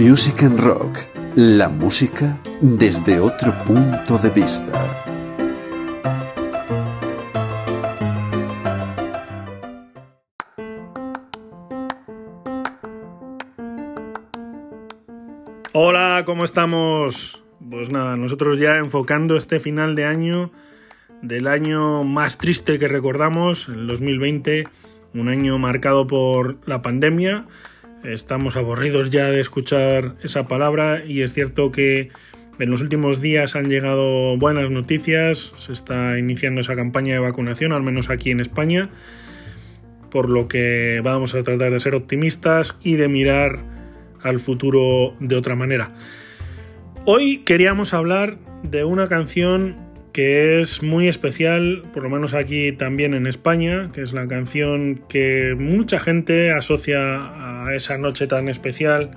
Music and Rock, la música desde otro punto de vista. Hola, ¿cómo estamos? Pues nada, nosotros ya enfocando este final de año, del año más triste que recordamos, el 2020, un año marcado por la pandemia. Estamos aburridos ya de escuchar esa palabra y es cierto que en los últimos días han llegado buenas noticias, se está iniciando esa campaña de vacunación, al menos aquí en España, por lo que vamos a tratar de ser optimistas y de mirar al futuro de otra manera. Hoy queríamos hablar de una canción que es muy especial, por lo menos aquí también en España, que es la canción que mucha gente asocia a esa noche tan especial,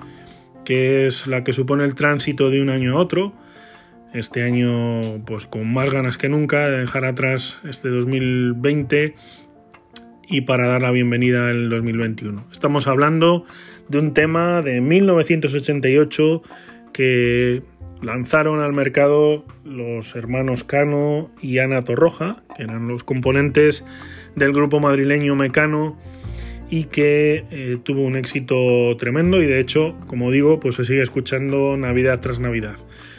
que es la que supone el tránsito de un año a otro. Este año, pues con más ganas que nunca, de dejar atrás este 2020 y para dar la bienvenida al 2021. Estamos hablando de un tema de 1988 que lanzaron al mercado los hermanos Cano y Ana Torroja, que eran los componentes del grupo madrileño Mecano y que eh, tuvo un éxito tremendo y de hecho, como digo, pues se sigue escuchando Navidad tras Navidad.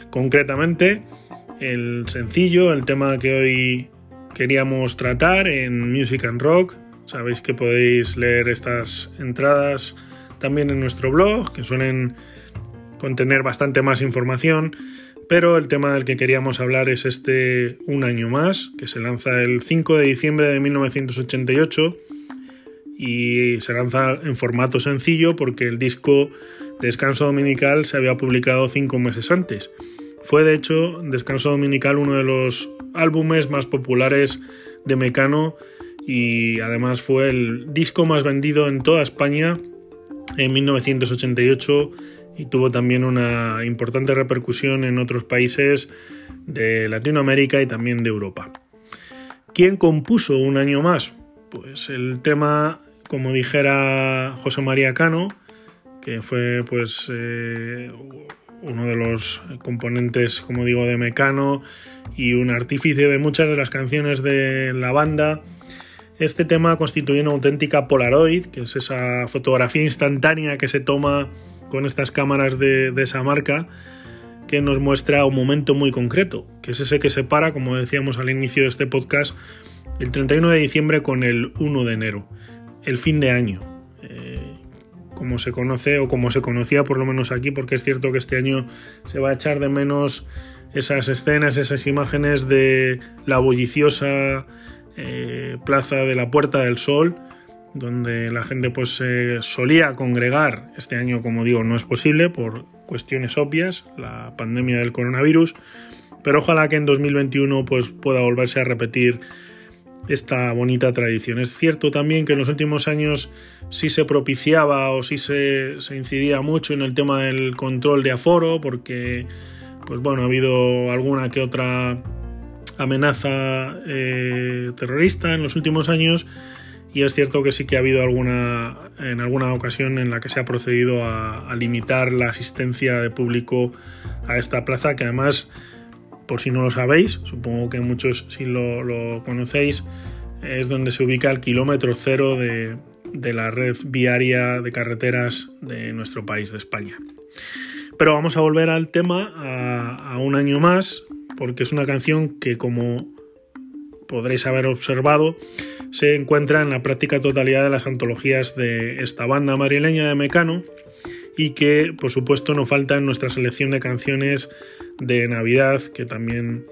Concretamente, el sencillo, el tema que hoy queríamos tratar en Music and Rock, sabéis que podéis leer estas entradas también en nuestro blog, que suelen contener bastante más información, pero el tema del que queríamos hablar es este Un año más, que se lanza el 5 de diciembre de 1988 y se lanza en formato sencillo porque el disco Descanso Dominical se había publicado cinco meses antes. Fue de hecho Descanso Dominical uno de los álbumes más populares de Mecano y además fue el disco más vendido en toda España en 1988 y tuvo también una importante repercusión en otros países de Latinoamérica y también de Europa. ¿Quién compuso un año más? Pues el tema, como dijera José María Cano, que fue pues eh, uno de los componentes, como digo, de Mecano y un artífice de muchas de las canciones de la banda este tema constituye una auténtica Polaroid, que es esa fotografía instantánea que se toma con estas cámaras de, esa marca, que nos muestra un momento muy concreto, que es ese que separa, como decíamos al inicio de este podcast, el 31 de diciembre con el 1 de enero, el fin de año, eh, como se conoce o como se conocía por lo menos aquí, porque es cierto que este año se va a echar de menos esas escenas, esas imágenes de la bulliciosa eh, plaza de la Puerta del Sol, donde la gente pues se solía congregar. Este año, como digo, no es posible por cuestiones obvias, la pandemia del coronavirus, pero ojalá que en 2021 pues pueda volverse a repetir esta bonita tradición. Es cierto también que en los últimos años sí se propiciaba o sí se, se, incidía mucho en el tema del control de aforo, porque pues bueno, ha habido alguna que otra amenaza eh, terrorista en los últimos años y es cierto que sí que ha habido alguna en alguna ocasión en la que se ha procedido a, limitar la asistencia de público a esta plaza que además por si no lo sabéis supongo que muchos si lo, conocéis es donde se ubica el kilómetro cero de, la red viaria de carreteras de nuestro país de España. Pero vamos a volver al tema a un año más porque es una canción que como podréis haber observado se encuentra en la práctica totalidad de las antologías de esta banda madrileña de Mecano y que por supuesto no falta en nuestra selección de canciones de Navidad que también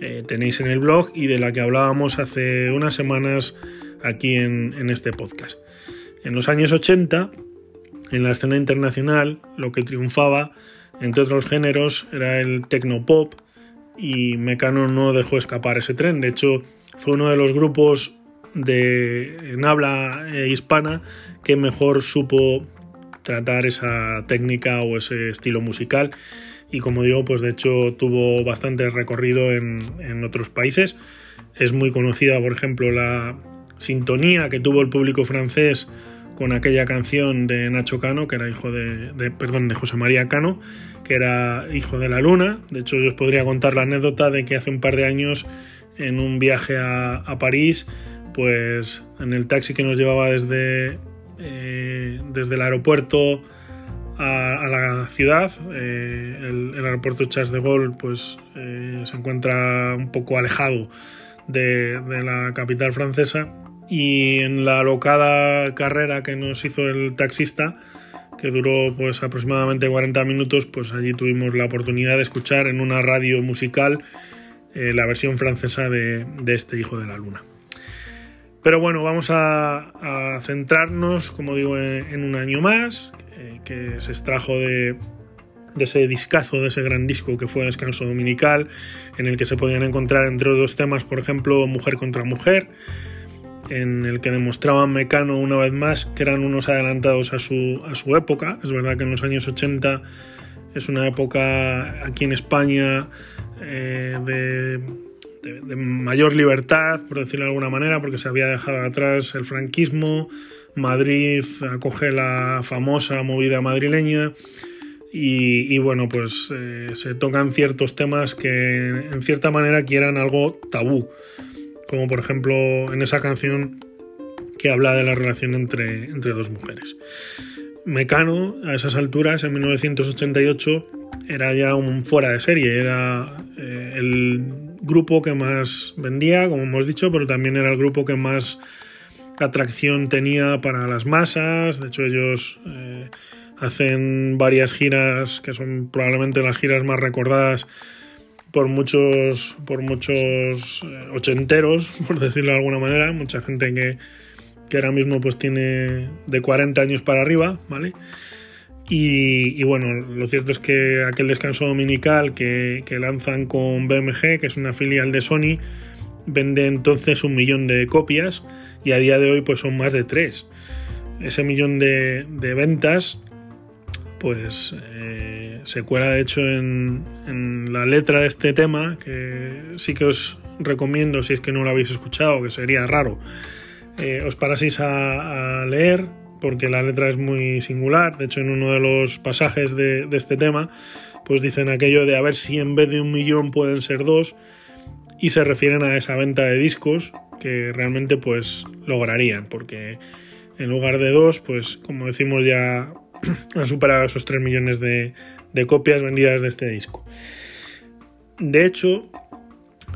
eh, tenéis en el blog y de la que hablábamos hace unas semanas aquí en, este podcast. En los años 80, en la escena internacional, lo que triunfaba, entre otros géneros, era el tecnopop, y Mecano no dejó escapar ese tren. De hecho, fue uno de los grupos de, en habla eh, hispana que mejor supo tratar esa técnica o ese estilo musical y como digo, pues de hecho tuvo bastante recorrido en, en otros países. Es muy conocida, por ejemplo, la sintonía que tuvo el público francés con aquella canción de Nacho Cano, que era hijo de, de, perdón, de José María Cano, que era hijo de la luna. De hecho, yo os podría contar la anécdota de que hace un par de años, en un viaje a, París, pues en el taxi que nos llevaba desde, eh, desde el aeropuerto a, la ciudad, eh, el, el, aeropuerto Charles de Gaulle, pues eh, se encuentra un poco alejado de, de la capital francesa. Y en la locada carrera que nos hizo el taxista, que duró pues aproximadamente 40 minutos, pues allí tuvimos la oportunidad de escuchar en una radio musical eh, la versión francesa de, de, este Hijo de la Luna. Pero bueno, vamos a, centrarnos, como digo, en, en un año más, eh, que se extrajo de, de ese discazo, de ese gran disco que fue Descanso Dominical, en el que se podían encontrar entre otros temas, por ejemplo, Mujer contra Mujer, en el que demostraban Mecano una vez más que eran unos adelantados a su, a su época. Es verdad que en los años 80 es una época aquí en España eh, de, mayor libertad, por decirlo de alguna manera, porque se había dejado atrás el franquismo, Madrid acoge la famosa movida madrileña. Y, y, bueno, pues eh, se tocan ciertos temas que en cierta manera quieran algo tabú como por ejemplo en esa canción que habla de la relación entre, entre dos mujeres. Mecano, a esas alturas, en 1988, era ya un fuera de serie, era eh, el grupo que más vendía, como hemos dicho, pero también era el grupo que más atracción tenía para las masas. De hecho, ellos eh, hacen varias giras que son probablemente las giras más recordadas por muchos, por muchos eh, ochenteros, por decirlo de alguna manera, mucha gente que, que ahora mismo pues tiene de 40 años para arriba, ¿vale? Y, bueno, lo cierto es que aquel descanso dominical que, lanzan con BMG, que es una filial de Sony, vende entonces un millón de copias y a día de hoy pues son más de tres. Ese millón de, ventas pues eh, se cuela de hecho en, la letra de este tema, que sí que os recomiendo si es que no lo habéis escuchado, que sería raro, eh, os paraseis a, leer, porque la letra es muy singular, de hecho en uno de los pasajes de, este tema, pues dicen aquello de a ver si en vez de un millón pueden ser dos, y se refieren a esa venta de discos que realmente pues lograrían, porque en lugar de dos, pues como decimos ya han superado esos 3 millones de, de, copias vendidas de este disco. De hecho,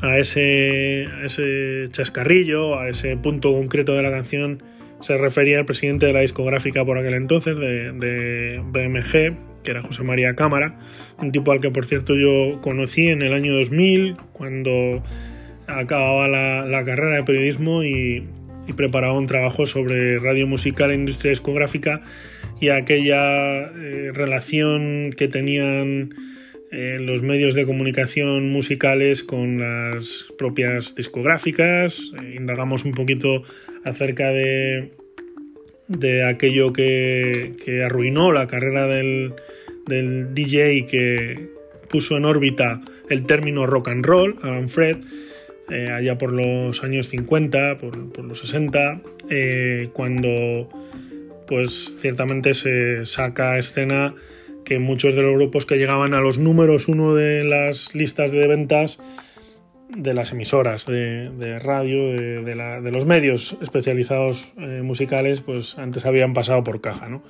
a ese, a ese chascarrillo, a ese punto concreto de la canción, se refería el presidente de la discográfica por aquel entonces, de, BMG, que era José María Cámara, un tipo al que por cierto yo conocí en el año 2000, cuando acababa la, carrera de periodismo y, y, preparaba un trabajo sobre radio musical e industria discográfica y aquella eh, relación que tenían los medios de comunicación musicales con las propias discográficas. Eh, indagamos un poquito acerca de, de aquello que, que, arruinó la carrera del, del DJ que puso en órbita el término rock and roll, Alan Fred, eh, allá por los años 50, por, por los 60, eh, cuando pues ciertamente se saca escena que muchos de los grupos que llegaban a los números uno de las listas de ventas de las emisoras de, radio, de, los medios especializados eh, musicales, pues antes habían pasado por caja, ¿no?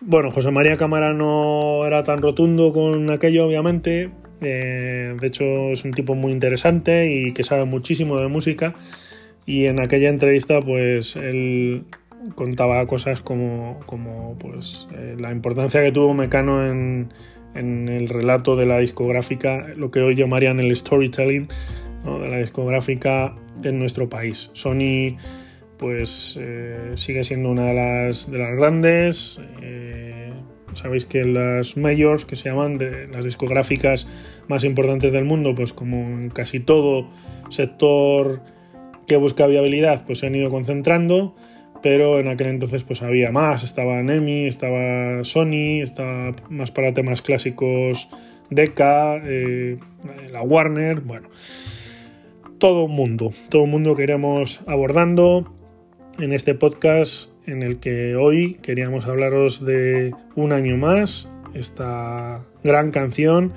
Bueno, José María Cámara no era tan rotundo con aquello, obviamente. Eh, de hecho, es un tipo muy interesante y que sabe muchísimo de música. Y en aquella entrevista, pues él contaba cosas como, como pues, eh, la importancia que tuvo Mecano en, en, el relato de la discográfica, lo que hoy llamarían el storytelling de la discográfica en nuestro país. Sony pues eh, sigue siendo una de las, de las grandes. Eh, sabéis que las majors, que se llaman de las discográficas más importantes del mundo, pues como en casi todo sector que busca viabilidad, pues se han ido concentrando pero en aquel entonces pues había más, estaba Nemi, estaba Sony, estaba más para temas clásicos Decca, eh, la Warner, bueno, todo un mundo, todo un mundo que iremos abordando en este podcast en el que hoy queríamos hablaros de Un año más, esta gran canción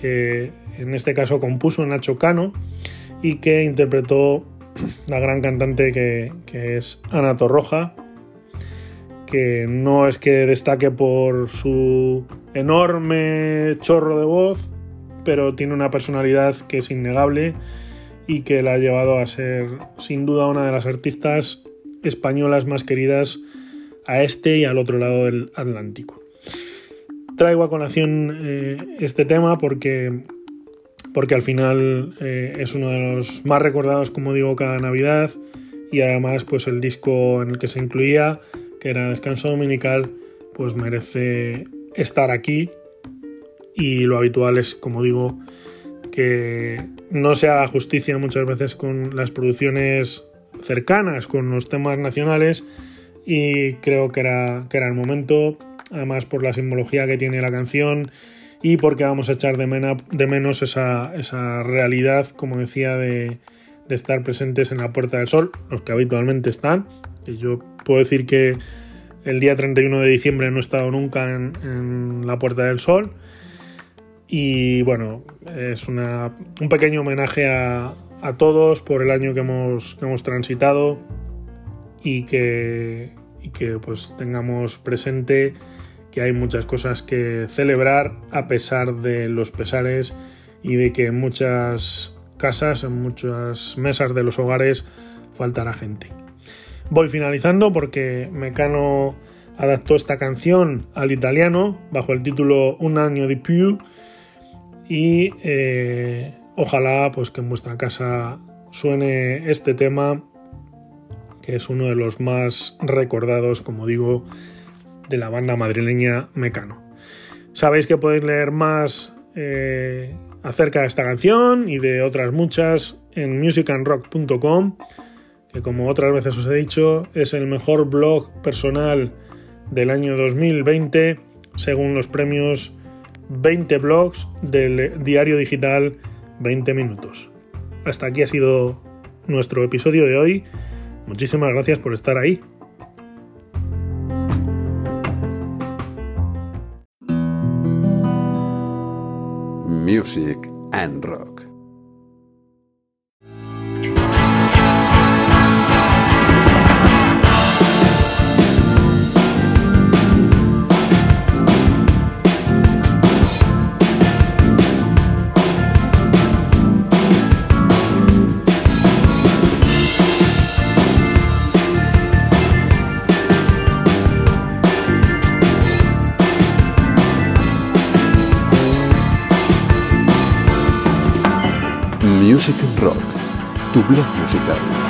que en este caso compuso Nacho Cano y que interpretó la gran cantante que, es Ana Torroja, que no es que destaque por su enorme chorro de voz, pero tiene una personalidad que es innegable y que la ha llevado a ser sin duda una de las artistas españolas más queridas a este y al otro lado del Atlántico. Traigo a colación eh, este tema porque, porque al final eh, es uno de los más recordados, como digo, cada Navidad. Y además pues el disco en el que se incluía, que era Descanso Dominical, pues merece estar aquí. Y lo habitual es, como digo, que no se haga justicia muchas veces con las producciones cercanas, con los temas nacionales. Y creo que era, que era el momento, además por la simbología que tiene la canción y porque vamos a echar de, de menos esa, esa, realidad, como decía, de, de, estar presentes en la Puerta del Sol, los que habitualmente están. Y yo puedo decir que el día 31 de diciembre no he estado nunca en, en la Puerta del Sol y bueno, es una, un pequeño homenaje a, a, todos por el año que hemos, que hemos transitado y que, y que pues tengamos presente que hay muchas cosas que celebrar a pesar de los pesares y de que en muchas casas, en muchas mesas de los hogares faltará gente. Voy finalizando porque Mecano adaptó esta canción al italiano bajo el título Un año di più y eh, ojalá pues que en vuestra casa suene este tema que es uno de los más recordados como digo de la banda madrileña Mecano sabéis que podéis leer más eh, acerca de esta canción y de otras muchas en musicandrock.com que como otras veces os he dicho es el mejor blog personal del año 2020 según los premios 20 blogs del diario digital 20 minutos. Hasta aquí ha sido nuestro episodio de hoy. Muchísimas gracias por estar ahí. Music and Rock. Rock, tu blog musical.